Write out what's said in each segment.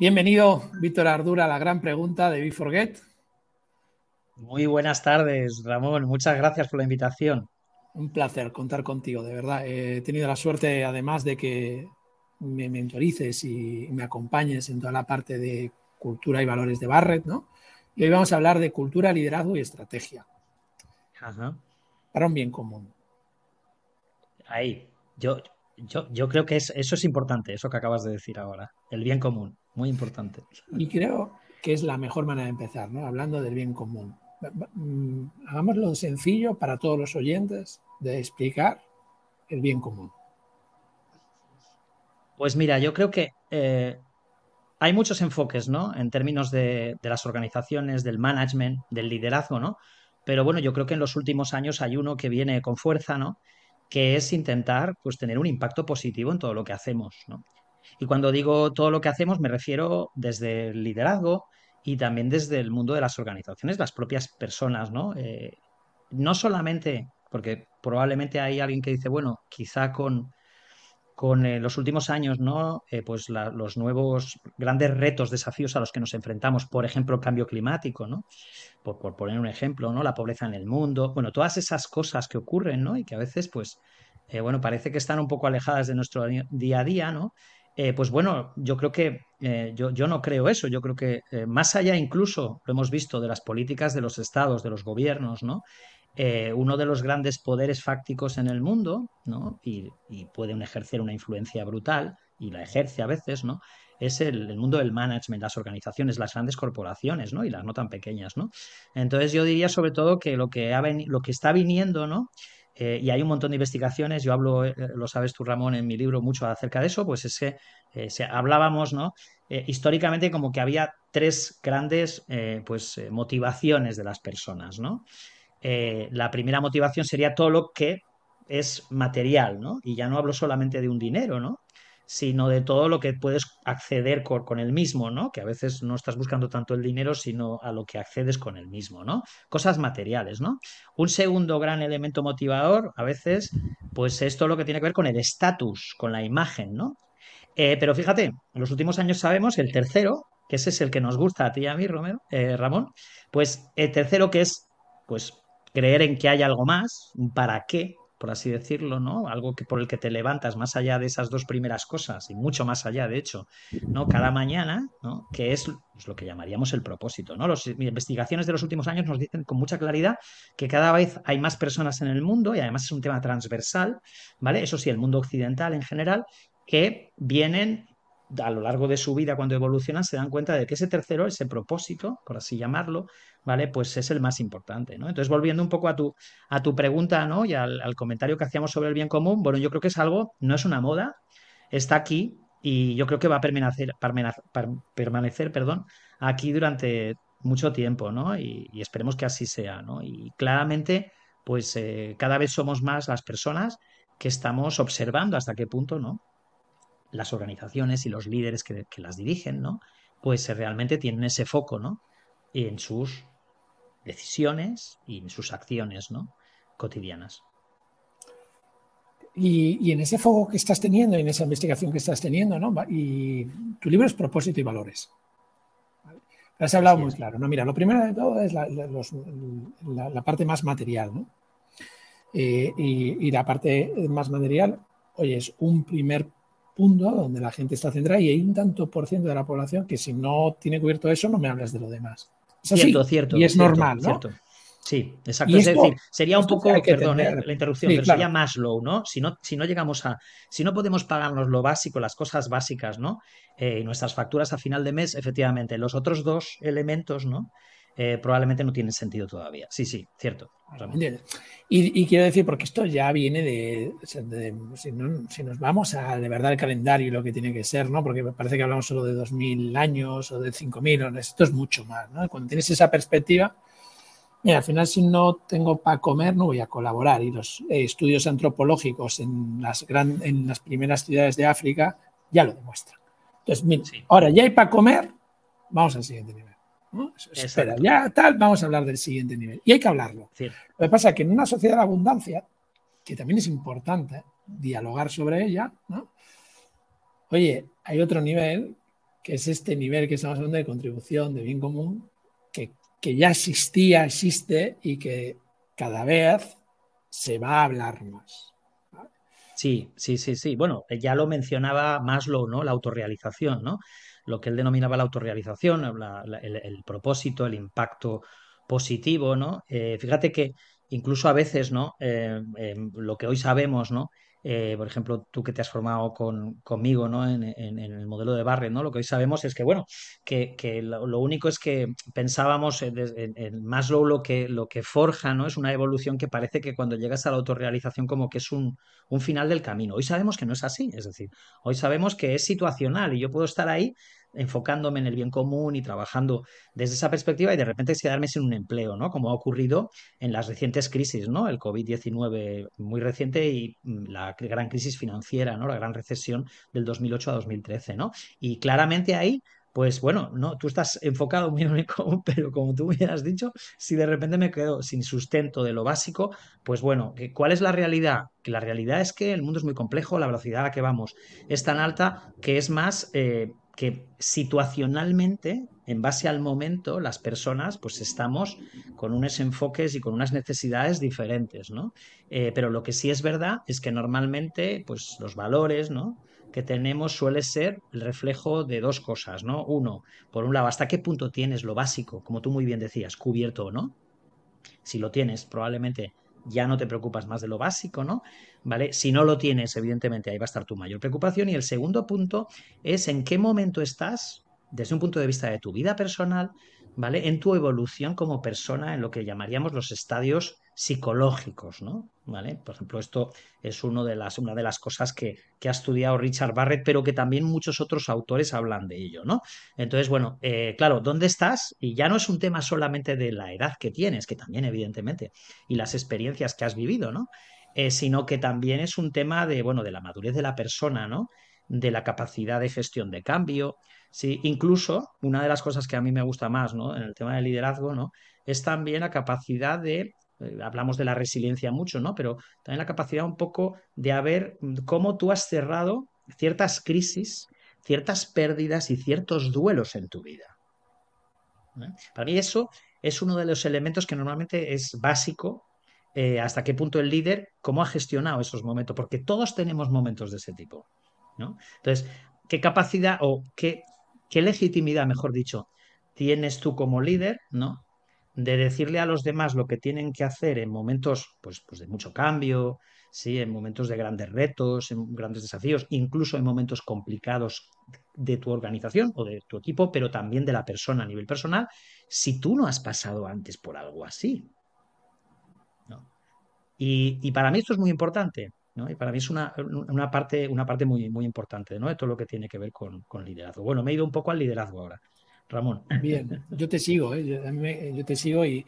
Bienvenido, Víctor Ardura, la gran pregunta de Forget. Muy buenas tardes, Ramón. Muchas gracias por la invitación. Un placer contar contigo, de verdad. He tenido la suerte, además, de que me mentorices y me acompañes en toda la parte de cultura y valores de Barrett, ¿no? Y hoy vamos a hablar de cultura, liderazgo y estrategia. Ajá. Para un bien común. Ahí. Yo, yo, yo creo que eso es importante, eso que acabas de decir ahora. El bien común. Muy importante. Y creo que es la mejor manera de empezar, ¿no? Hablando del bien común. Mm, hagámoslo sencillo para todos los oyentes de explicar el bien común. Pues mira, yo creo que eh, hay muchos enfoques, ¿no? En términos de, de, las organizaciones, del management, del liderazgo, ¿no? Pero bueno, yo creo que en los últimos años hay uno que viene con fuerza, ¿no? Que es intentar, pues, tener un impacto positivo en todo lo que hacemos, ¿no? Y cuando digo todo lo que hacemos, me refiero desde el liderazgo y también desde el mundo de las organizaciones, las propias personas, ¿no? Eh, no solamente, porque probablemente hay alguien que dice, bueno, quizá con, con eh, los últimos años, ¿no? Eh, pues los nuevos grandes retos, desafíos a los que nos enfrentamos, por ejemplo, el cambio climático, ¿no? Por, por, poner un ejemplo, ¿no? La pobreza en el mundo, bueno, todas esas cosas que ocurren, ¿no? Y que a veces, pues, bueno, parece que están un poco alejadas de nuestro día a día, ¿no? Eh, pues bueno, yo creo que eh, yo, yo, no creo eso. Yo creo que eh, más allá incluso, lo hemos visto, de las políticas de los estados, de los gobiernos, ¿no? uno de los grandes poderes fácticos en el mundo, ¿no? Y, pueden ejercer una influencia brutal, y la ejerce a veces, ¿no? Es el, mundo del management, las organizaciones, las grandes corporaciones, ¿no? Y las no tan pequeñas, ¿no? Entonces yo diría sobre todo que lo que, ha lo que está viniendo, ¿no? Eh, y hay un montón de investigaciones, yo hablo, eh, lo sabes tú Ramón, en mi libro mucho acerca de eso, pues es que eh, hablábamos, ¿no? históricamente como que había tres grandes pues, motivaciones de las personas, ¿no? la primera motivación sería todo lo que es material, ¿no? Y ya no hablo solamente de un dinero, ¿no? Sino de todo lo que puedes acceder con, el mismo, ¿no? Que a veces no estás buscando tanto el dinero, sino a lo que accedes con el mismo, ¿no? Cosas materiales, ¿no? Un segundo gran elemento motivador, a veces, pues es todo lo que tiene que ver con el estatus, con la imagen, ¿no? Eh, pero fíjate, en los últimos años sabemos el tercero, que ese es el que nos gusta a ti y a mí, Romero, eh, Ramón, pues el tercero que es, pues, creer en que hay algo más, para qué, por así decirlo, ¿no? Algo que por el que te levantas más allá de esas dos primeras cosas y mucho más allá, de hecho, ¿no? Cada mañana, ¿no? Que es pues, lo que llamaríamos el propósito, ¿no? Las investigaciones de los últimos años nos dicen con mucha claridad que cada vez hay más personas en el mundo y además es un tema transversal, ¿vale? Eso sí, el mundo occidental en general, que vienen a lo largo de su vida, cuando evolucionan, se dan cuenta de que ese tercero, ese propósito, por así llamarlo, ¿vale? Pues es el más importante, ¿no? Entonces, volviendo un poco a tu, a tu pregunta, ¿no? Y al, comentario que hacíamos sobre el bien común, bueno, yo creo que es algo, no es una moda, está aquí y yo creo que va a permanecer, permanecer perdón, aquí durante mucho tiempo, ¿no? Y, esperemos que así sea, ¿no? Y claramente, pues eh, cada vez somos más las personas que estamos observando hasta qué punto, ¿no? las organizaciones y los líderes que, las dirigen, ¿no? Pues realmente tienen ese foco, ¿no? En sus decisiones y en sus acciones, ¿no? Cotidianas. Y, en ese foco que estás teniendo, en esa investigación que estás teniendo, ¿no? Y tu libro es propósito y valores. Has hablado muy claro. No, mira, lo primero de todo es la, parte más material, ¿no? Eh, y, y, la parte más material, oye, es un primer punto donde la gente está centrada y hay un tanto por ciento de la población que si no tiene cubierto eso, no me hables de lo demás. Cierto, cierto. Y es normal, ¿no? Sí, exacto. es decir, sería un poco, perdón, eh, la interrupción, pero sería más low, ¿no? Si, ¿no? si no llegamos a, si no podemos pagarnos lo básico, las cosas básicas, ¿no? Eh, nuestras facturas a final de mes, efectivamente, los otros dos elementos, ¿no? Eh, probablemente no tiene sentido todavía. Sí, sí, cierto. Y, quiero decir, porque esto ya viene de, si, nos vamos a de verdad el calendario y lo que tiene que ser, ¿no? Porque parece que hablamos solo de 2.000 años o de 5.000, esto es mucho más, ¿no? Cuando tienes esa perspectiva, mira, al final si no tengo para comer no voy a colaborar y los eh, estudios antropológicos en las, gran, en las primeras ciudades de África ya lo demuestran. Entonces, mira, ahora ya hay para comer, vamos al siguiente nivel. Espera, ya tal, vamos a hablar del siguiente nivel. Y hay que hablarlo. Lo que pasa es que en una sociedad de abundancia, que también es importante dialogar sobre ella, ¿no? oye, hay otro nivel que es este nivel que estamos hablando de contribución, de bien común, que, que ya existía, existe y que cada vez se va a hablar más. Sí, sí, sí, sí. Bueno, ya lo mencionaba Maslow, ¿no? La autorrealización, ¿no? Lo que él denominaba la autorrealización, el, propósito, el impacto positivo, ¿no? Eh, fíjate que incluso a veces, ¿no? Eh, em, lo que hoy sabemos, ¿no? Eh, por ejemplo, tú que te has formado con, conmigo ¿no? En, el modelo de Barrett, ¿no? lo que hoy sabemos es que, bueno, que, lo, único es que pensábamos en, en, Maslow lo que, lo que forja ¿no? es una evolución que parece que cuando llegas a la autorrealización como que es un, un final del camino. Hoy sabemos que no es así, es decir, hoy sabemos que es situacional y yo puedo estar ahí enfocándome en el bien común y trabajando desde esa perspectiva y de repente quedarme sin un empleo, ¿no? Como ha ocurrido en las recientes crisis, ¿no? El COVID-19 muy reciente y mm, la gran crisis financiera, ¿no? La gran recesión del 2008 a 2013, ¿no? Y claramente ahí pues bueno, no, tú estás enfocado muy en el común, pero como tú me has dicho, si de repente me quedo sin sustento de lo básico, pues bueno, ¿cuál es la realidad? Que la realidad es que el mundo es muy complejo, la velocidad a la que vamos es tan alta que es más eh, que situacionalmente, en base al momento, las personas, pues estamos con unos enfoques y con unas necesidades diferentes, ¿no? Eh, pero lo que sí es verdad es que normalmente, pues los valores, ¿no? que tenemos suele ser el reflejo de dos cosas, ¿no? Uno, por un lado, ¿hasta qué punto tienes lo básico, como tú muy bien decías, cubierto o no? Si lo tienes, probablemente ya no te preocupas más de lo básico, ¿no? ¿Vale? Si no lo tienes, evidentemente ahí va a estar tu mayor preocupación. Y el segundo punto es en qué momento estás, desde un punto de vista de tu vida personal, ¿vale? En tu evolución como persona, en lo que llamaríamos los estadios psicológicos, ¿no? ¿Vale? Por ejemplo, esto es uno de las, una de las cosas que, que, ha estudiado Richard Barrett, pero que también muchos otros autores hablan de ello, ¿no? Entonces, bueno, eh, claro, ¿dónde estás? Y ya no es un tema solamente de la edad que tienes, que también, evidentemente, y las experiencias que has vivido, ¿no? Eh, sino que también es un tema de, bueno, de la madurez de la persona, ¿no? De la capacidad de gestión de cambio. Sí, incluso una de las cosas que a mí me gusta más, ¿no? En el tema del liderazgo, ¿no? Es también la capacidad de eh, hablamos de la resiliencia mucho, ¿no? Pero también la capacidad un poco de ver mm, cómo tú has cerrado ciertas crisis, ciertas pérdidas y ciertos duelos en tu vida. Para mí eso es uno de los elementos que normalmente es básico eh, hasta qué punto el líder, cómo ha gestionado esos momentos, porque todos tenemos momentos de ese tipo. ¿no? Entonces, ¿qué capacidad o qué, qué legitimidad, mejor dicho, tienes tú como líder, ¿no? de decirle a los demás lo que tienen que hacer en momentos pues, pues de mucho cambio, ¿sí? en momentos de grandes retos, en grandes desafíos, incluso en momentos complicados de tu organización o de tu equipo, pero también de la persona a nivel personal, si tú no has pasado antes por algo así. Y, para mí esto es muy importante. ¿No? Y para mí es una, una, parte, una parte muy, muy importante ¿no? de todo lo que tiene que ver con, con liderazgo. Bueno, me he ido un poco al liderazgo ahora. Ramón. Bien, yo te sigo, ¿eh? yo, te sigo y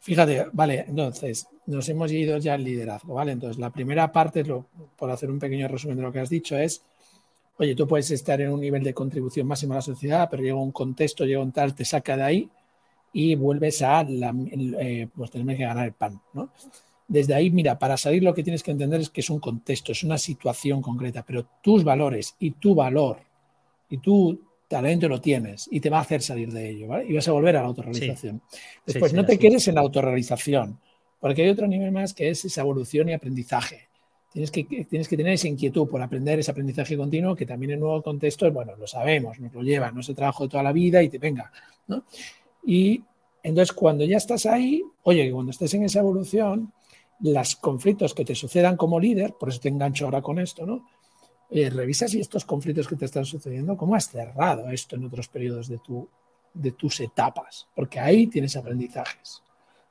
fíjate, vale, entonces nos hemos ido ya al liderazgo, ¿vale? Entonces la primera parte, lo, por hacer un pequeño resumen de lo que has dicho, es, oye, tú puedes estar en un nivel de contribución máxima a la sociedad, pero llega un contexto, llega un tal, te saca de ahí y vuelves a la, eh, pues tener que ganar el pan, ¿no? Desde ahí, mira, para salir lo que tienes que entender es que es un contexto, es una situación concreta, pero tus valores y tu valor y tú talento lo tienes y te va a hacer salir de ello, ¿vale? Y vas a volver a la autorrealización. Después, no te quedes en la autorrealización, porque hay otro nivel más que es esa evolución y aprendizaje. Tienes que, tienes que tener esa inquietud por aprender ese aprendizaje continuo que también en nuevo contexto, bueno, lo sabemos, nos lo lleva, no es el trabajo de toda la vida y te venga, ¿no? Y entonces cuando ya estás ahí, oye, cuando estés en esa evolución, los conflictos que te sucedan como líder, por eso te engancho ahora con esto, ¿no? eh, revisa si estos conflictos que te están sucediendo, cómo has cerrado esto en otros periodos de, tu, de tus etapas, porque ahí tienes aprendizajes.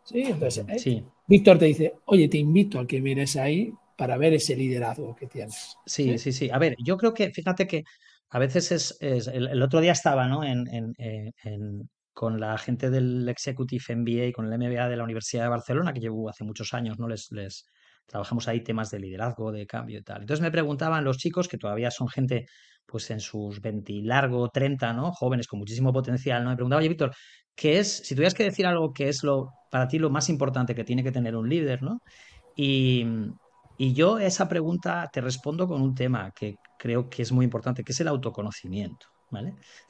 ¿Sí? Entonces, eh, Víctor te dice, oye, te invito a que mires ahí para ver ese liderazgo que tienes. Sí, sí, sí. A ver, yo creo que, fíjate que a veces es, el, otro día estaba ¿no? en, en, en, con la gente del Executive MBA, con el MBA de la Universidad de Barcelona, que llevo hace muchos años, ¿no? Les, trabajamos ahí temas de liderazgo, de cambio y tal. Entonces me preguntaban los chicos, que todavía son gente pues en sus 20 largo, 30, ¿no? Jóvenes con muchísimo potencial, ¿no? Me preguntaba, oye, Víctor, ¿qué es, si tuvieras que decir algo que es lo, para ti lo más importante que tiene que tener un líder, ¿no? Y, y yo esa pregunta te respondo con un tema que creo que es muy importante, que es el autoconocimiento.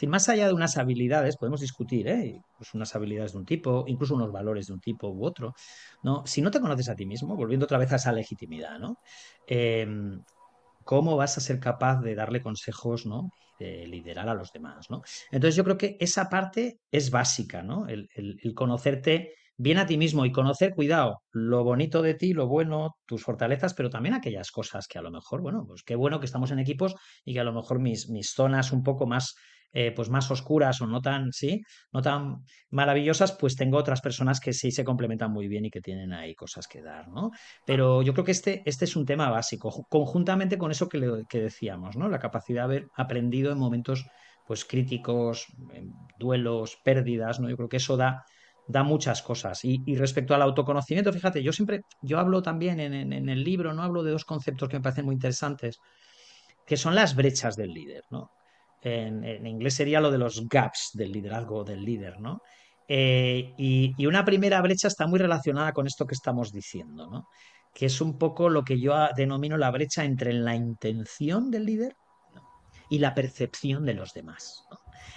Más allá de unas habilidades, podemos discutir, ¿eh? Pues unas habilidades de un tipo, incluso unos valores de un tipo u otro, ¿no? Si no te conoces a ti mismo, volviendo otra vez a esa legitimidad. Em, ¿Cómo vas a ser capaz de darle consejos, ¿no? de liderar a los demás. Entonces yo creo que esa parte es básica, ¿no? el conocerte bien a ti mismo y conocer, cuidado, lo bonito de ti, lo bueno, tus fortalezas, pero también aquellas cosas que a lo mejor, bueno, pues qué bueno que estamos en equipos y que a lo mejor mis, mis zonas un poco más, eh, pues más oscuras o no tan, sí, no tan maravillosas, pues tengo otras personas que sí se complementan muy bien y que tienen ahí cosas que dar, ¿no? Pero yo creo que este, este es un tema básico, conjuntamente con eso que, que decíamos, ¿no? La capacidad de haber aprendido en momentos pues críticos, duelos, pérdidas, ¿no? Yo creo que eso da da muchas cosas. Y, respecto al autoconocimiento, fíjate, yo siempre, yo hablo también en, el libro, no hablo de dos conceptos que me parecen muy interesantes, que son las brechas del líder, ¿no? En, inglés sería lo de los gaps del liderazgo del líder, ¿no? Eh, y, una primera brecha está muy relacionada con esto que estamos diciendo, ¿no? Que es un poco lo que yo denomino la brecha entre la intención del líder y la percepción de los demás.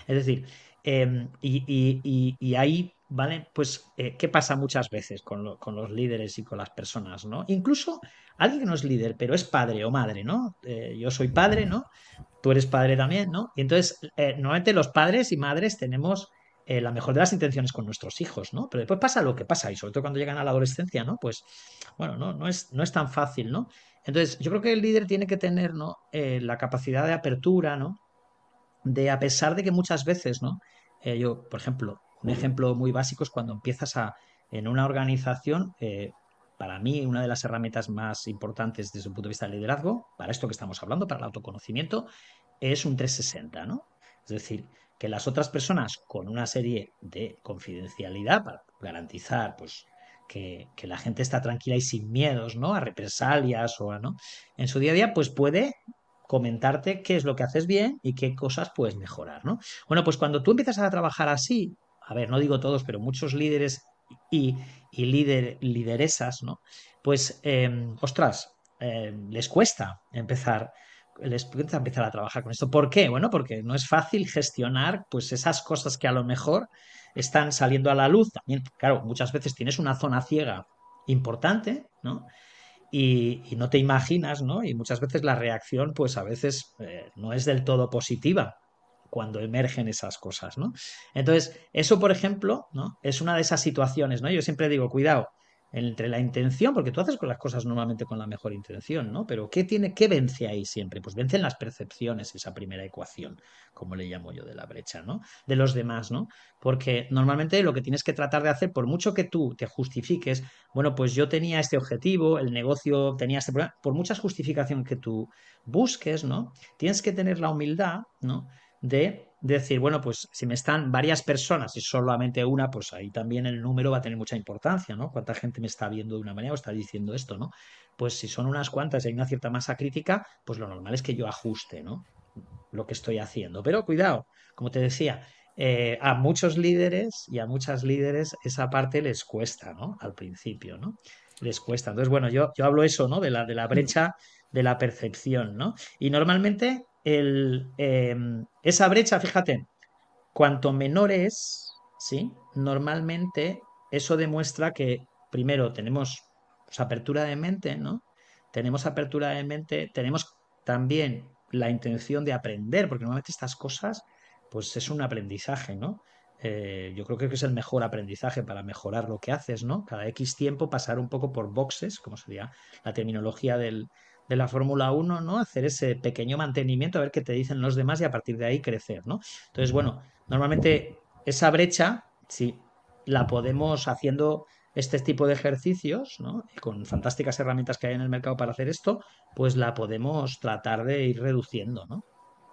Es decir, em, y, y, ahí ¿Vale? Pues, eh, ¿qué pasa muchas veces con, los líderes y con las personas, ¿no? Incluso alguien que no es líder, pero es padre o madre, ¿no? Eh, yo soy padre, ¿no? Tú eres padre también, ¿no? Y entonces, eh, normalmente los padres y madres tenemos la mejor de las intenciones con nuestros hijos, ¿no? Pero después pasa lo que pasa, y sobre todo cuando llegan a la adolescencia, ¿no? Pues, bueno, no, no, es, no es tan fácil, ¿no? Entonces, yo creo que el líder tiene que tener, ¿no? la capacidad de apertura, ¿no? De, a pesar de que muchas veces, ¿no? yo, por ejemplo, un ejemplo muy básico es cuando empiezas a, en una organización, eh, para mí una de las herramientas más importantes desde el punto de vista del liderazgo, para esto que estamos hablando, para el autoconocimiento, es un 360, ¿no? Es decir, que las otras personas con una serie de confidencialidad para garantizar, pues, que, que, la gente está tranquila y sin miedos, ¿no? A represalias o a, ¿no? En su día a día, pues puede comentarte qué es lo que haces bien y qué cosas puedes mejorar, ¿no? Bueno, pues cuando tú empiezas a trabajar así, a ver, no digo todos, pero muchos líderes y, líder, lideresas, ¿no? Pues, em, ostras, em, les cuesta empezar les cuesta empezar a trabajar con esto. ¿Por qué? Bueno, porque no es fácil gestionar pues esas cosas que a lo mejor están saliendo a la luz. También, claro, muchas veces tienes una zona ciega importante, ¿no? Y, no te imaginas, ¿no? Y muchas veces la reacción, pues a veces eh, no es del todo positiva cuando emergen esas cosas, ¿no? Entonces, eso, por ejemplo, ¿no? Es una de esas situaciones, ¿no? Yo siempre digo, cuidado, entre la intención, porque tú haces con las cosas normalmente con la mejor intención, ¿no? Pero ¿qué tiene, qué vence ahí siempre? Pues vencen las percepciones, esa primera ecuación, como le llamo yo de la brecha, ¿no? De los demás, ¿no? Porque normalmente lo que tienes que tratar de hacer, por mucho que tú te justifiques, bueno, pues yo tenía este objetivo, el negocio tenía este problema, por muchas justificaciones que tú busques, ¿no? Tienes que tener la humildad, ¿no? De decir, bueno, pues si me están varias personas y solamente una, pues ahí también el número va a tener mucha importancia, ¿no? ¿Cuánta gente me está viendo de una manera o está diciendo esto, ¿no? Pues si son unas cuantas y hay una cierta masa crítica, pues lo normal es que yo ajuste, ¿no? Lo que estoy haciendo. Pero cuidado, como te decía, eh, a muchos líderes y a muchas líderes esa parte les cuesta, ¿no? Al principio, ¿no? Les cuesta. Entonces, bueno, yo, yo hablo eso, ¿no? De la, de la brecha de la percepción, ¿no? Y normalmente el, em, esa brecha, fíjate, cuanto menor es, ¿sí? Normalmente eso demuestra que, primero, tenemos pues, apertura de mente, ¿no? Tenemos apertura de mente, tenemos también la intención de aprender, porque normalmente estas cosas, pues es un aprendizaje, ¿no? Eh, yo creo que es el mejor aprendizaje para mejorar lo que haces, ¿no? Cada X tiempo pasar un poco por boxes, como sería la terminología del, de la Fórmula 1, ¿no? Hacer ese pequeño mantenimiento, a ver qué te dicen los demás y a partir de ahí crecer, ¿no? Entonces, bueno, normalmente esa brecha, sí, la podemos haciendo este tipo de ejercicios, ¿no? con fantásticas herramientas que hay en el mercado para hacer esto, pues la podemos tratar de ir reduciendo, ¿no?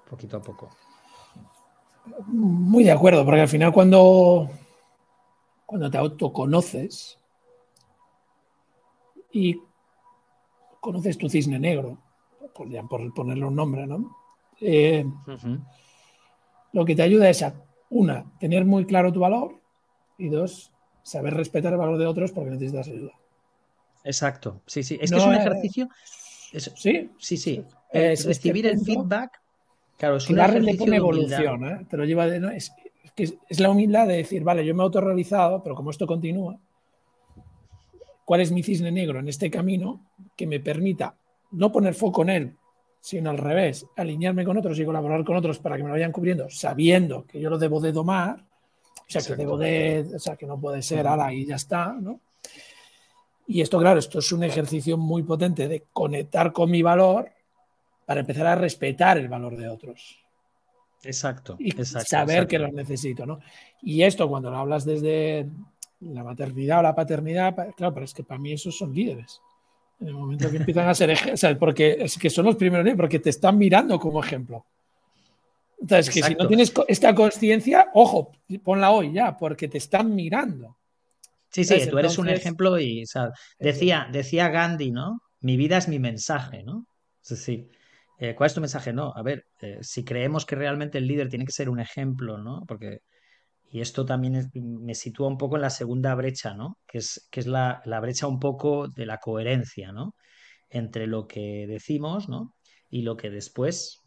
Poquito a poco. Muy de acuerdo, porque al final cuando, cuando te autoconoces y conoces tu cisne negro, por, ya por ponerle un nombre, ¿no? Eh, lo que te ayuda es a, una, tener muy claro tu valor y dos, saber respetar el valor de otros porque necesitas ayuda. Exacto, sí, sí. Es que es un ejercicio. sí, sí, sí. recibir el feedback. Claro, es un le pone evolución, ¿eh? te lo lleva de, es, es, la humildad de decir, vale, yo me he autorrealizado, pero como esto continúa, ¿cuál es mi cisne negro en este camino que me permita no poner foco en él, sino al revés, alinearme con otros y colaborar con otros para que me lo vayan cubriendo, sabiendo que yo lo debo de domar, o sea, que debo de, o sea, que no puede ser, ala, y ya está, ¿no? Y esto, claro, esto es un ejercicio muy potente de conectar con mi valor para empezar a respetar el valor de otros. Exacto. Y saber que los necesito, ¿no? Y esto cuando lo hablas desde la maternidad o la paternidad, claro, pero es que para mí esos son líderes. En el momento que empiezan a ser ejemplos, porque es que son los primeros porque te están mirando como ejemplo. Entonces, que si no tienes esta conciencia, ojo, ponla hoy ya, porque te están mirando. Sí, sí, tú eres un ejemplo y decía, decía Gandhi, ¿no? Mi vida es mi mensaje, ¿no? Sí. Eh, ¿Cuál es tu mensaje? No, a ver, eh, si creemos que realmente el líder tiene que ser un ejemplo, ¿no? Porque, y esto también me sitúa un poco en la segunda brecha, ¿no? Que es, que es la, la, brecha un poco de la coherencia, ¿no? Entre lo que decimos, ¿no? Y lo que después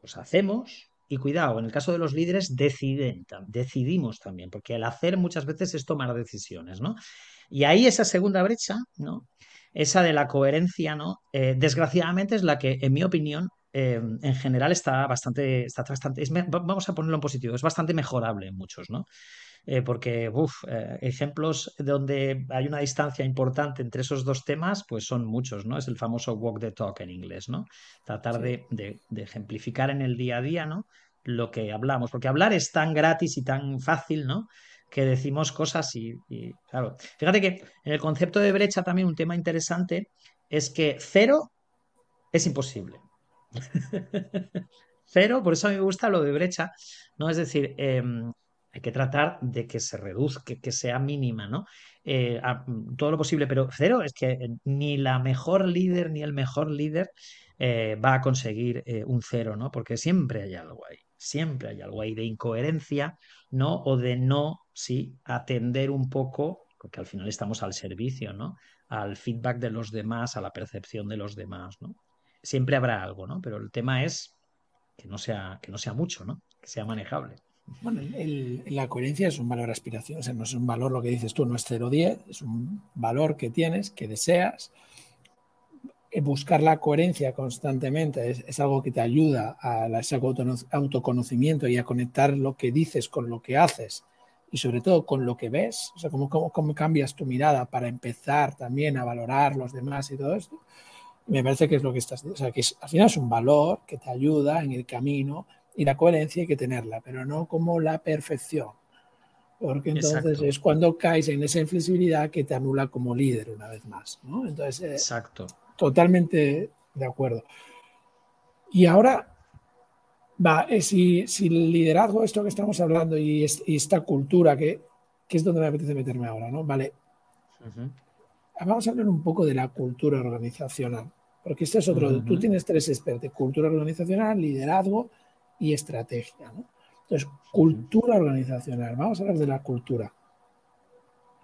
pues, hacemos. Y cuidado, en el caso de los líderes deciden, decidimos también, porque el hacer muchas veces es tomar decisiones, ¿no? Y ahí esa segunda brecha, ¿no? esa de la coherencia, ¿no? Eh, desgraciadamente es la que, en mi opinión, eh, en general está bastante, está bastante vamos a ponerlo en positivo, es bastante mejorable en muchos, ¿no? Eh, porque, uff, ejemplos donde hay una distancia importante entre esos dos temas, pues son muchos, ¿no? Es el famoso walk the talk en inglés, ¿no? Tratar de, de, ejemplificar en el día a día, ¿no? Lo que hablamos, porque hablar es tan gratis y tan fácil, ¿no? que decimos cosas y, claro. Fíjate que en el concepto de brecha también un tema interesante es que cero es imposible. cero, por eso me gusta lo de brecha, ¿no? Es decir, em, hay que tratar de que se reduzca, que, sea mínima, ¿no? Eh, todo lo posible, pero cero es que ni la mejor líder ni el mejor líder eh, va a conseguir eh, un cero, ¿no? Porque siempre hay algo ahí, siempre hay algo ahí de incoherencia, ¿no? O de no, sí, atender un poco, porque al final estamos al servicio, ¿no? Al feedback de los demás, a la percepción de los demás, ¿no? Siempre habrá algo, ¿no? Pero el tema es que no sea, que no sea mucho, ¿no? Que sea manejable. Bueno, la coherencia es un valor aspiración, o sea, no es un valor lo que dices tú, no es 0-10, es un valor que tienes, que deseas. Eh, buscar la coherencia constantemente es, algo que te ayuda a ese autoconocimiento y a conectar lo que dices con lo que haces y sobre todo con lo que ves, o sea, cómo, cómo, cambias tu mirada para empezar también a valorar los demás y todo esto. Me parece que es lo que estás, o sea, que al final es un valor que te ayuda en el camino y la coherencia hay que tenerla, pero no como la perfección. Porque entonces es cuando caes en esa inflexibilidad que te anula como líder una vez más. ¿no? Entonces, eh, Exacto. totalmente de acuerdo. Y ahora, va, eh, si, si, el liderazgo, esto que estamos hablando y, esta cultura, que, que, es donde me apetece meterme ahora, ¿no? Vale. Vamos a hablar un poco de la cultura organizacional, porque este es otro. Tú tienes tres expertos: cultura organizacional, liderazgo y estrategia. ¿no? Entonces, cultura organizacional. Vamos a hablar de la cultura.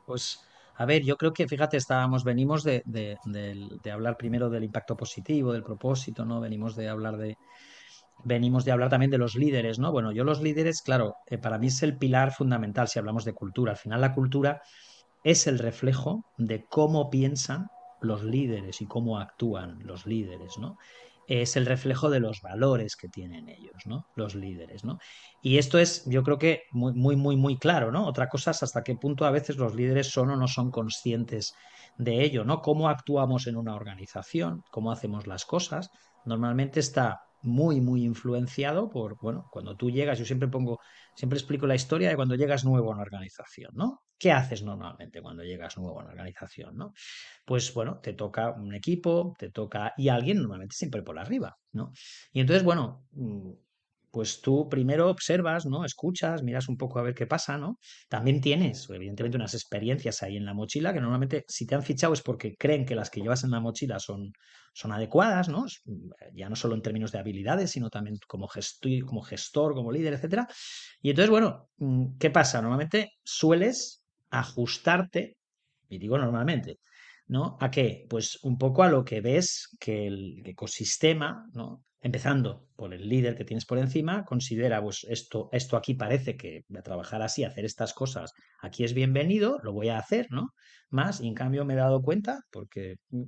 Pues, a ver, yo creo que, fíjate, estábamos, venimos de, hablar primero del impacto positivo, del propósito, ¿no? Venimos de hablar de, venimos de hablar también de los líderes, ¿no? Bueno, yo los líderes, claro, eh, para mí es el pilar fundamental si hablamos de cultura. Al final la cultura es el reflejo de cómo piensan los líderes y cómo actúan los líderes, ¿no? es el reflejo de los valores que tienen ellos, ¿no? Los líderes, ¿no? Y esto es, yo creo que muy, muy, muy, muy claro, ¿no? Otra cosa es hasta qué punto a veces los líderes son o no son conscientes de ello, ¿no? Cómo actuamos en una organización, cómo hacemos las cosas, normalmente está muy, muy influenciado por, bueno, cuando tú llegas, yo siempre pongo, siempre explico la historia de cuando llegas nuevo a una organización, ¿no? ¿Qué haces normalmente cuando llegas nuevo a una organización, no? Pues bueno, te toca un equipo, te toca, y alguien normalmente siempre por arriba, ¿no? Y entonces, bueno, mm, pues tú primero observas, ¿no? Escuchas, miras un poco a ver qué pasa, ¿no? También tienes, evidentemente, unas experiencias ahí en la mochila que normalmente si te han fichado es porque creen que las que llevas en la mochila son, son adecuadas, ¿no? Ya no solo en términos de habilidades, sino también como, gestor, como gestor, como líder, etcétera. Y entonces, bueno, mm, ¿qué pasa? Normalmente sueles ajustarte, y digo normalmente, ¿no? ¿A qué? Pues un poco a lo que ves que el ecosistema, ¿no? Empezando por el líder que tienes por encima, considera, pues esto, esto aquí parece que a trabajar así, hacer estas cosas, aquí es bienvenido, lo voy a hacer, ¿no? Más, y en cambio me he dado cuenta, porque mm,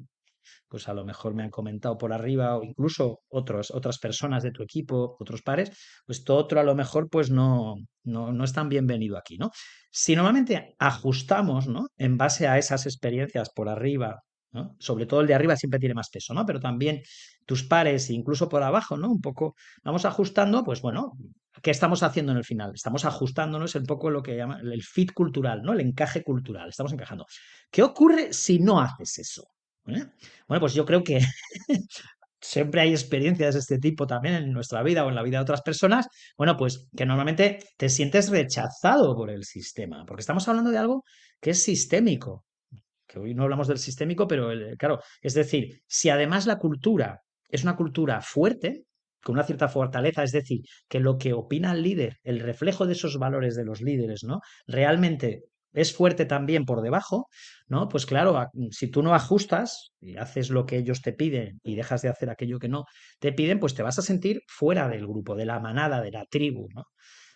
pues a lo mejor me han comentado por arriba o incluso otros, otras personas de tu equipo, otros pares, pues todo otro a lo mejor pues no, no, no es tan bienvenido aquí, ¿no? Si normalmente ajustamos, ¿no? En base a esas experiencias por arriba, ¿no? Sobre todo el de arriba siempre tiene más peso, ¿no? Pero también tus pares, incluso por abajo, ¿no? Un poco, vamos ajustando, pues bueno, ¿qué estamos haciendo en el final? Estamos ajustándonos un poco lo que llama el fit cultural, ¿no? El encaje cultural, estamos encajando. ¿Qué ocurre si no haces eso? ¿Eh? Bueno, pues yo creo que siempre hay experiencias de este tipo también en nuestra vida o en la vida de otras personas, bueno, pues que normalmente te sientes rechazado por el sistema, porque estamos hablando de algo que es sistémico, que hoy no hablamos del sistémico, pero claro, es decir, si además la cultura es una cultura fuerte, con una cierta fortaleza, es decir, que lo que opina el líder, el reflejo de esos valores de los líderes, ¿no? Realmente es fuerte también por debajo, ¿no? Pues claro, si tú no ajustas y haces lo que ellos te piden y dejas de hacer aquello que no te piden, pues te vas a sentir fuera del grupo, de la manada, de la tribu, ¿no?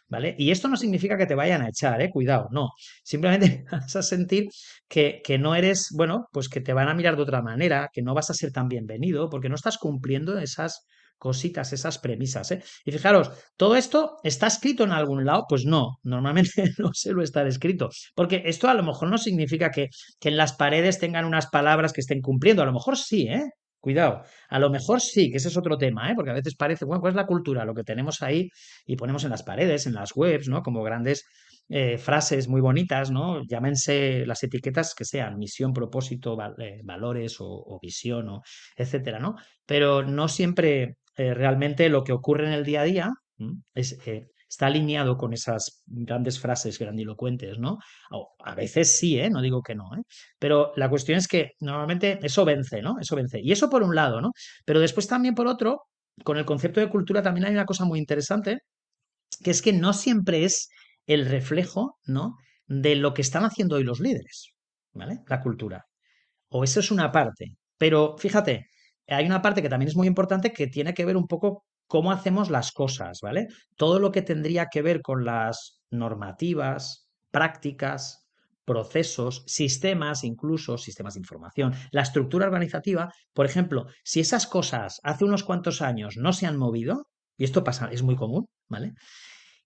¿Vale? Y esto no significa que te vayan a echar, ¿eh? Cuidado, no. Simplemente vas a sentir que, que no eres, bueno, pues que te van a mirar de otra manera, que no vas a ser tan bienvenido, porque no estás cumpliendo esas cositas, esas premisas. ¿eh? Y fijaros, ¿todo esto está escrito en algún lado? Pues no, normalmente no se lo está escrito, porque esto a lo mejor no significa que, que en las paredes tengan unas palabras que estén cumpliendo, a lo mejor sí, ¿eh? Cuidado, a lo mejor sí, que ese es otro tema, ¿eh? porque a veces parece, bueno, ¿cuál es la cultura? Lo que tenemos ahí y ponemos en las paredes, en las webs, ¿no? Como grandes eh, frases muy bonitas, ¿no? Llámense las etiquetas que sean, misión, propósito, eh, valores o, visión, o etcétera, ¿no? Pero no siempre eh, realmente lo que ocurre en el día a día eh, está alineado con esas grandes frases grandilocuentes, ¿no? a veces sí, ¿eh? No digo que no, ¿eh? Pero la cuestión es que normalmente eso vence, ¿no? Eso vence. Y eso por un lado, ¿no? Pero después también por otro, con el concepto de cultura también hay una cosa muy interesante, que es que no siempre es el reflejo, ¿no? De lo que están haciendo hoy los líderes, ¿vale? La cultura. O eso es una parte. Pero fíjate, hay una parte que también es muy importante que tiene que ver un poco cómo hacemos las cosas, ¿vale? Todo lo que tendría que ver con las normativas, prácticas, procesos, sistemas, incluso sistemas de información, la estructura organizativa, por ejemplo, si esas cosas hace unos cuantos años no se han movido, y esto pasa, es muy común, ¿vale?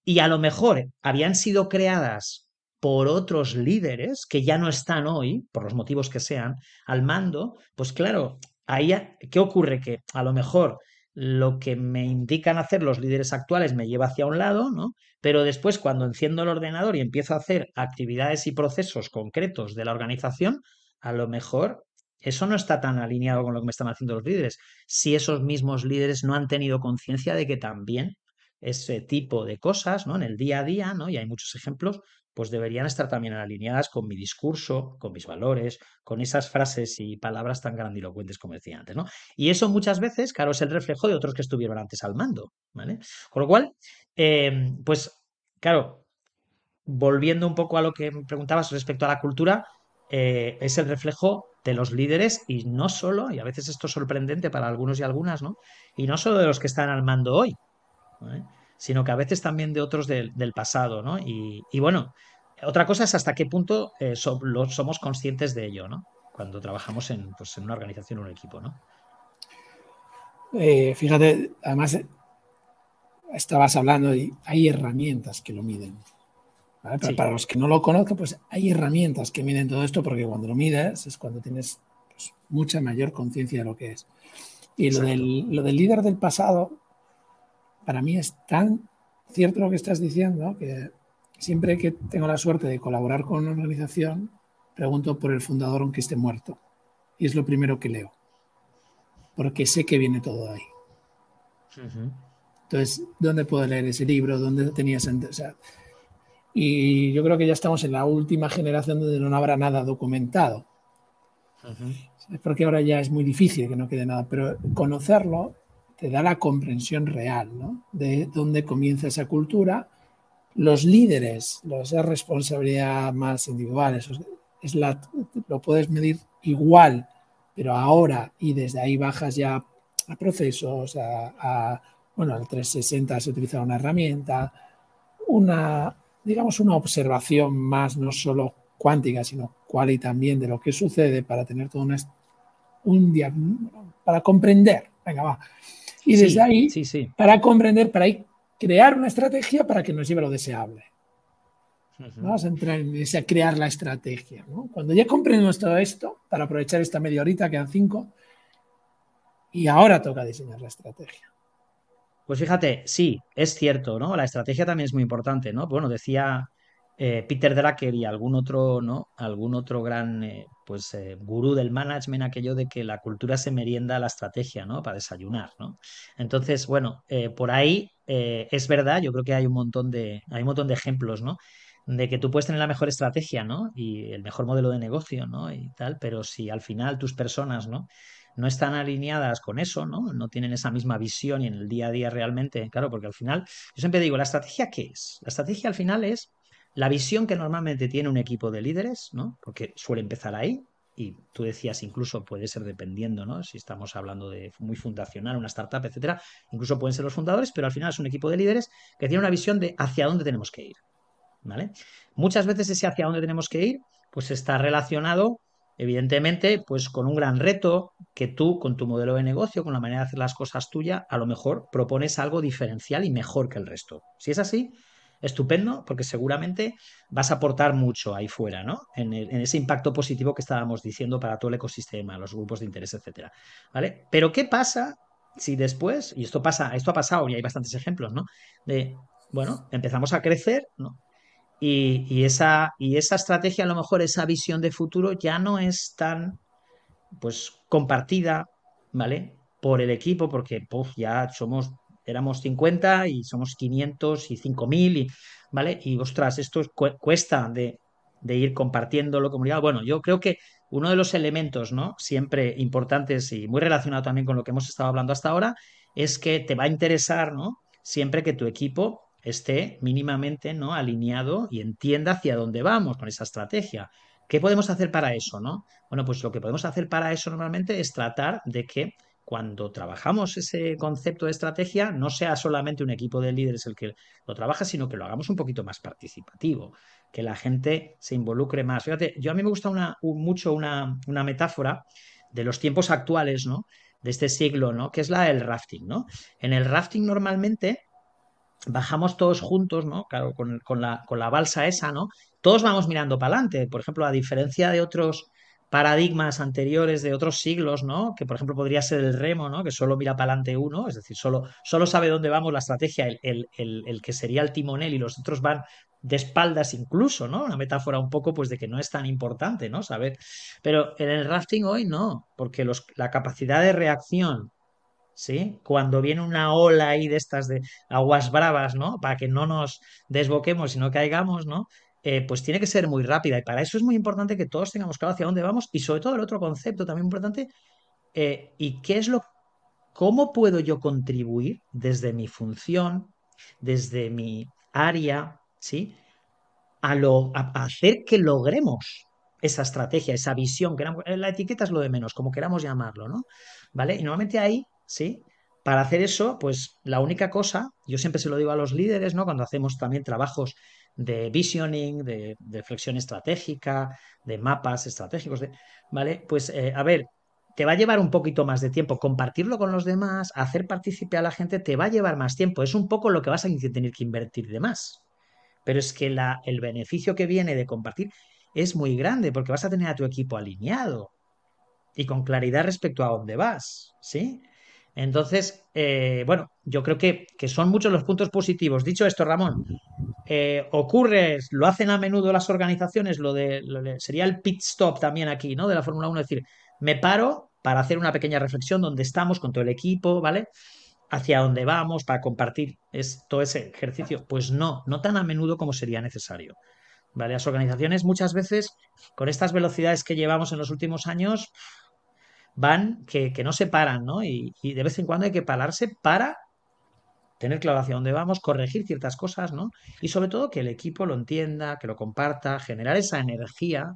Y a lo mejor habían sido creadas por otros líderes que ya no están hoy, por los motivos que sean, al mando, pues claro, ahí, ¿qué ocurre? Que a lo mejor lo que me indican hacer los líderes actuales me lleva hacia un lado, ¿no? Pero después cuando enciendo el ordenador y empiezo a hacer actividades y procesos concretos de la organización, a lo mejor eso no está tan alineado con lo que me están haciendo los líderes. Si esos mismos líderes no han tenido conciencia de que también ese tipo de cosas, ¿no? En el día a día, ¿no? Y hay muchos ejemplos, pues deberían estar también alineadas con mi discurso, con mis valores, con esas frases y palabras tan grandilocuentes como decía antes, ¿no? Y eso muchas veces, claro, es el reflejo de otros que estuvieron antes al mando, ¿vale? Con lo cual, eh, pues, claro, volviendo un poco a lo que me preguntabas respecto a la cultura, eh, es el reflejo de los líderes y no solo, y a veces esto es sorprendente para algunos y algunas, ¿no? Y no solo de los que están al mando hoy. Sino que a veces también de otros del, pasado, ¿no? Y, bueno, otra cosa es hasta qué punto eh, somos conscientes de ello, ¿no? Cuando trabajamos en, pues, en una organización o un equipo, ¿no? Eh, fíjate, además estabas hablando y hay herramientas que lo miden. Para los que no lo conozcan, pues hay herramientas que miden todo esto porque cuando lo mides es cuando tienes pues, mucha mayor conciencia de lo que es. Y lo del, lo del líder del pasado, para mí es tan cierto lo que estás diciendo que siempre que tengo la suerte de colaborar con una organización, pregunto por el fundador aunque esté muerto. Y es lo primero que leo. Porque sé que viene todo ahí. Entonces, ¿dónde puedo leer ese libro? ¿Dónde tenías o sea, y yo creo que ya estamos en la última generación donde no habrá nada documentado. Porque ahora ya es muy difícil que no quede nada, pero conocerlo te da la comprensión real de dónde comienza esa cultura. Los líderes, esa responsabilidad más individual, es lo puedes medir igual, pero ahora y desde ahí bajas ya a procesos, a, bueno, al 360 se utiliza una herramienta, una, digamos, una observación más, no solo cuántica, sino cual y también de lo que sucede para tener todo un, un para comprender, venga, va. Y desde ahí, sí, sí. para comprender, para ahí crear una estrategia para que nos lleve a lo deseable. Vamos a entrar en ese, crear la estrategia. Cuando ya comprendemos todo esto, para aprovechar esta media horita, quedan cinco, y ahora toca diseñar la estrategia. Pues fíjate, sí, es cierto, ¿no? La estrategia también es muy importante, ¿no? Bueno, decía eh, Peter Drucker y algún otro, ¿no? Algún otro gran, eh, pues, eh, gurú del management, aquello de que la cultura se merienda a la estrategia, ¿no? Para desayunar, ¿no? Entonces, bueno, por ahí es verdad, yo creo que hay un montón de, hay un montón de ejemplos, ¿no? de que tú puedes tener la mejor estrategia, ¿no? Y el mejor modelo de negocio, ¿no? Y tal, pero si al final tus personas, ¿no? No están alineadas con eso, ¿no? No tienen esa misma visión y en el día a día realmente, claro, porque al final, yo siempre digo, ¿la estrategia qué es? La estrategia al final es la visión que normalmente tiene un equipo de líderes, ¿no? Porque suele empezar ahí, y tú decías incluso puede ser dependiendo, ¿no? Si estamos hablando de muy fundacional, una startup, etcétera, incluso pueden ser los fundadores, pero al final es un equipo de líderes que tiene una visión de hacia dónde tenemos que ir. ¿vale? Muchas veces ese hacia dónde tenemos que ir, pues está relacionado, evidentemente, pues con un gran reto que tú, con tu modelo de negocio, con la manera de hacer las cosas tuya, a lo mejor propones algo diferencial y mejor que el resto. Si es así, estupendo, porque seguramente vas a aportar mucho ahí fuera, ¿no? En, ese impacto positivo que estábamos diciendo para todo el ecosistema, los grupos de interés, etcétera. ¿Vale? Pero ¿qué pasa si después, y esto pasa, esto ha pasado y hay bastantes ejemplos, ¿no? De, bueno, empezamos a crecer, ¿no? Y, esa, y esa estrategia, a lo mejor esa visión de futuro ya no es tan pues compartida, ¿vale? Por el equipo, porque ya somos, éramos 50 y somos 500 y 5000, y, ¿vale? Y ostras, esto cuesta de, de ir compartiéndolo comunidad. Bueno, yo creo que uno de los elementos, ¿no? Siempre importantes y muy relacionado también con lo que hemos estado hablando hasta ahora, es que te va a interesar, ¿no? Siempre que tu equipo esté mínimamente ¿no? alineado y entienda hacia dónde vamos con esa estrategia. ¿Qué podemos hacer para eso? ¿no? Bueno, pues lo que podemos hacer para eso normalmente es tratar de que cuando trabajamos ese concepto de estrategia no sea solamente un equipo de líderes el que lo trabaja, sino que lo hagamos un poquito más participativo, que la gente se involucre más. Fíjate, yo a mí me gusta mucho una, una, metáfora de los tiempos actuales, ¿no? De este siglo, ¿no? Que es la del rafting, ¿no? En el rafting normalmente bajamos todos juntos, ¿no? Claro, con, la, con la balsa esa, ¿no? Todos vamos mirando para adelante. Por ejemplo, a diferencia de otros paradigmas anteriores de otros siglos, ¿no? Que por ejemplo podría ser el remo, ¿no? Que solo mira para adelante uno, es decir, solo, solo sabe dónde vamos la estrategia, el, el, que sería el timonel y los otros van de espaldas incluso, ¿no? Una metáfora un poco pues de que no es tan importante, ¿no? Saber. Pero en el rafting hoy no, porque los, la capacidad de reacción ¿sí? Cuando viene una ola ahí de estas de aguas bravas, ¿no? Para que no nos desboquemos y no caigamos, ¿no? Eh, pues tiene que ser muy rápida y para eso es muy importante que todos tengamos claro hacia dónde vamos y sobre todo el otro concepto también importante, eh, y qué es lo, cómo puedo yo contribuir desde mi función, desde mi área, ¿sí? A, lo, a hacer que logremos esa estrategia, esa visión, que la etiqueta es lo de menos, como queramos llamarlo, ¿no? ¿Vale? Y normalmente ahí ¿sí? Para hacer eso, pues la única cosa, yo siempre se lo digo a los líderes, ¿no? Cuando hacemos también trabajos de visioning, de, flexión estratégica, de mapas estratégicos, ¿vale? Pues eh, a ver, te va a llevar un poquito más de tiempo compartirlo con los demás, hacer partícipe a la gente, te va a llevar más tiempo. Es un poco lo que vas a tener que invertir de más. Pero es que el beneficio que viene de compartir es muy grande porque vas a tener a tu equipo alineado y con claridad respecto a dónde vas, ¿sí? Entonces, eh, bueno, yo creo que, son muchos los puntos positivos. Dicho esto, Ramón, eh, ocurre, lo hacen a menudo las organizaciones, lo de, sería el pit stop también aquí, ¿no? De la Fórmula 1, es decir, me paro para hacer una pequeña reflexión donde estamos con todo el equipo, ¿vale? Hacia dónde vamos para compartir todo ese ejercicio. Pues no, no tan a menudo como sería necesario. ¿Vale? Las organizaciones muchas veces, con estas velocidades que llevamos en los últimos años, van que, no se paran, ¿no? Y, de vez en cuando hay que pararse para tener claro hacia dónde vamos, corregir ciertas cosas, ¿no? Y sobre todo que el equipo lo entienda, que lo comparta, generar esa energía,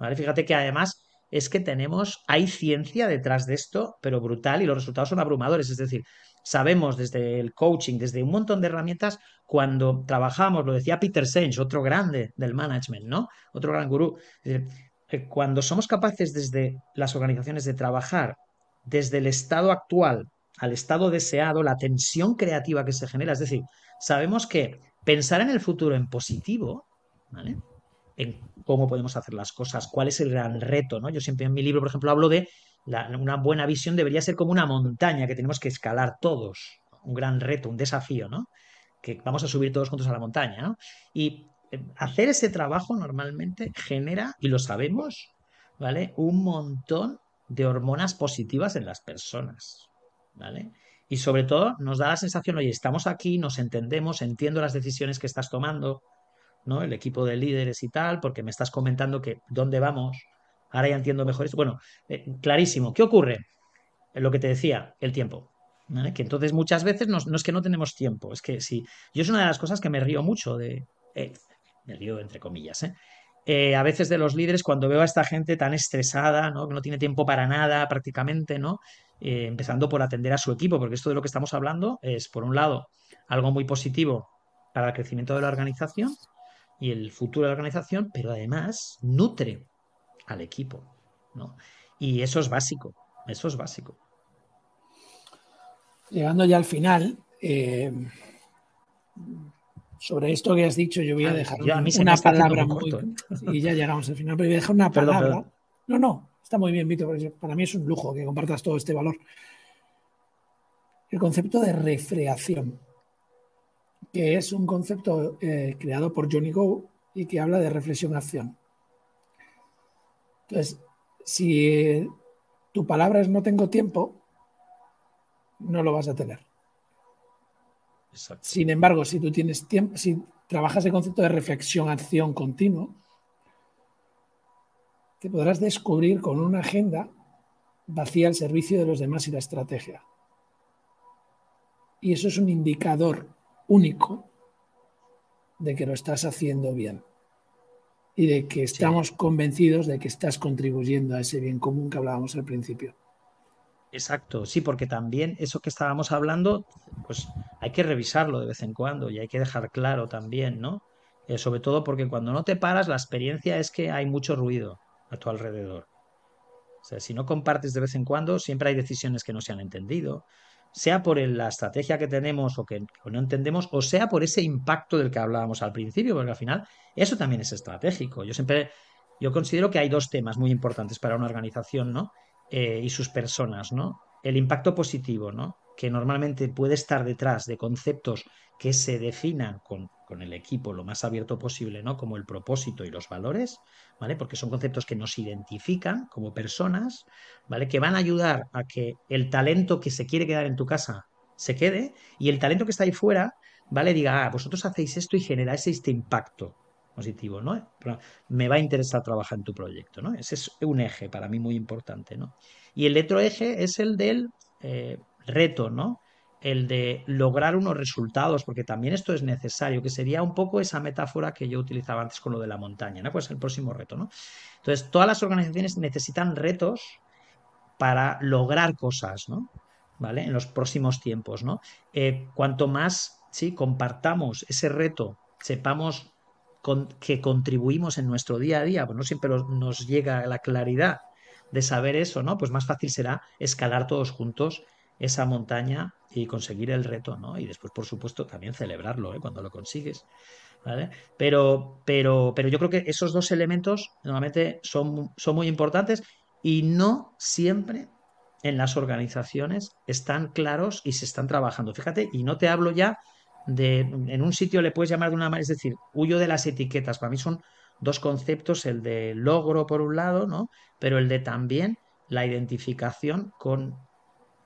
¿vale? Fíjate que además es que tenemos, hay ciencia detrás de esto, pero brutal, y los resultados son abrumadores. Es decir, sabemos desde el coaching, desde un montón de herramientas, cuando trabajamos, lo decía Peter Senge, otro grande del management, ¿no? Otro gran gurú. Cuando somos capaces desde las organizaciones de trabajar desde el estado actual al estado deseado, la tensión creativa que se genera, es decir, sabemos que pensar en el futuro en positivo, ¿vale? En cómo podemos hacer las cosas, cuál es el gran reto, ¿no? Yo siempre en mi libro, por ejemplo, hablo de una buena visión debería ser como una montaña que tenemos que escalar todos, un gran reto, un desafío, ¿no? Que vamos a subir todos juntos a la montaña, ¿no? Y eh, hacer ese trabajo normalmente genera, y lo sabemos, ¿vale? Un montón de hormonas positivas en las personas, ¿vale? Y sobre todo nos da la sensación, oye, estamos aquí, nos entendemos, entiendo las decisiones que estás tomando, ¿no? El equipo de líderes y tal, porque me estás comentando que dónde vamos, ahora ya entiendo mejor esto. Bueno, eh, clarísimo. ¿Qué ocurre? Lo que te decía, el tiempo. Que entonces muchas veces no, es que no tenemos tiempo, es que sí. Yo es una de las cosas que me río mucho de. Eh, me río entre comillas, ¿eh? ¿eh? a veces de los líderes cuando veo a esta gente tan estresada, ¿no? que no tiene tiempo para nada prácticamente, ¿no? empezando por atender a su equipo, porque esto de lo que estamos hablando es, por un lado, algo muy positivo para el crecimiento de la organización y el futuro de la organización, pero además nutre al equipo. ¿no? Y eso es básico, eso es básico. Llegando ya al final, eh, sobre esto que has dicho, yo voy a dejar una palabra muy. Y ya llegamos al final, pero voy a dejar una palabra. No, no, está muy bien, Vito, para mí es un lujo que compartas todo este valor. El concepto de refreación, que es un concepto eh, creado por Johnny Go y que habla de reflexión-acción. Entonces, si tu palabra es no tengo tiempo, no lo vas a tener. Sin embargo, si tú tienes tiempo, si trabajas el concepto de reflexión, acción continuo, te podrás descubrir con una agenda vacía al servicio de los demás y la estrategia. Y eso es un indicador único de que lo estás haciendo bien y de que estamos convencidos de que estás contribuyendo a ese bien común que hablábamos al principio. Exacto, sí, porque también eso que estábamos hablando, pues hay que revisarlo de vez en cuando y hay que dejar claro también, ¿no? Eh, sobre todo porque cuando no te paras, la experiencia es que hay mucho ruido a tu alrededor. O sea, si no compartes de vez en cuando, siempre hay decisiones que no se han entendido, sea por la estrategia que tenemos o que no entendemos, o sea por ese impacto del que hablábamos al principio, porque al final eso también es estratégico. Yo siempre, yo considero que hay dos temas muy importantes para una organización, ¿no? Eh, y sus personas, ¿no? El impacto positivo, ¿no? Que normalmente puede estar detrás de conceptos que se definan con, con el equipo lo más abierto posible, ¿no? Como el propósito y los valores, ¿vale? Porque son conceptos que nos identifican como personas, ¿vale? Que van a ayudar a que el talento que se quiere quedar en tu casa se quede y el talento que está ahí fuera, ¿vale? Diga, ah, vosotros hacéis esto y generáis este impacto positivo, ¿no? Me va a interesar trabajar en tu proyecto, ¿no? Ese es un eje para mí muy importante, ¿no? Y el otro eje es el del eh, reto, ¿no? el de lograr unos resultados, porque también esto es necesario, que sería un poco esa metáfora que yo utilizaba antes con lo de la montaña, ¿no? Pues el próximo reto, ¿no? Entonces, todas las organizaciones necesitan retos para lograr cosas, ¿no? ¿Vale? En los próximos tiempos, ¿no? Eh, cuanto más, sí, compartamos ese reto, sepamos que contribuimos en nuestro día a día, pues no siempre nos llega la claridad de saber eso, ¿no? Pues más fácil será escalar todos juntos esa montaña y conseguir el reto, ¿no? Y después, por supuesto, también celebrarlo, ¿eh? Cuando lo consigues, ¿vale? Pero, pero, pero yo creo que esos dos elementos normalmente son, son muy importantes y no siempre en las organizaciones están claros y se están trabajando. Fíjate, y no te hablo ya de, en un sitio le puedes llamar de una manera, es decir, huyo de las etiquetas. Para mí son dos conceptos, el de logro por un lado, ¿no? Pero el de también la identificación con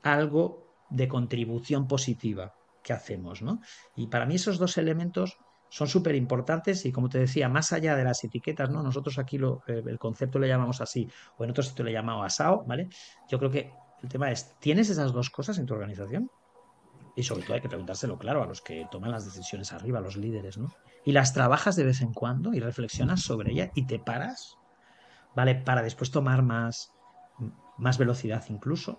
algo de contribución positiva que hacemos, ¿no? Y para mí esos dos elementos son súper importantes y como te decía, más allá de las etiquetas, ¿no? Nosotros aquí lo, eh, el concepto le llamamos así, o en otro sitio le llamamos asao, ¿vale? Yo creo que el tema es, ¿tienes esas dos cosas en tu organización? Y sobre todo hay que preguntárselo claro a los que toman las decisiones arriba, a los líderes, ¿no? Y las trabajas de vez en cuando y reflexionas sobre ellas y te paras ¿vale? Para después tomar más, más velocidad incluso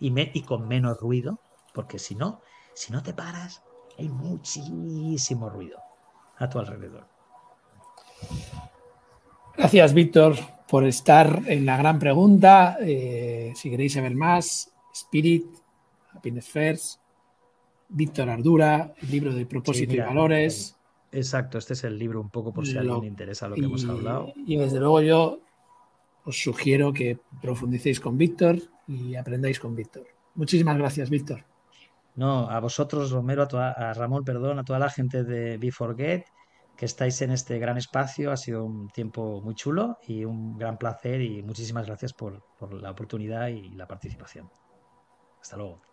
y, con menos ruido, porque si no, si no te paras, hay muchísimo ruido a tu alrededor. Gracias, Víctor, por estar en la gran pregunta. Eh, si queréis saber más, Spirit, Happiness First, Víctor Ardura, el libro de propósito y valores. Exacto, este es el libro un poco por si a alguien le interesa lo que hemos hablado. Y desde luego yo os sugiero que profundicéis con Víctor y aprendáis con Víctor. Muchísimas gracias, Víctor. No, a vosotros, Romero, a, a Ramón, perdón, a toda la gente de Be Forget que estáis en este gran espacio. Ha sido un tiempo muy chulo y un gran placer y muchísimas gracias por, por la oportunidad y la participación. Hasta luego.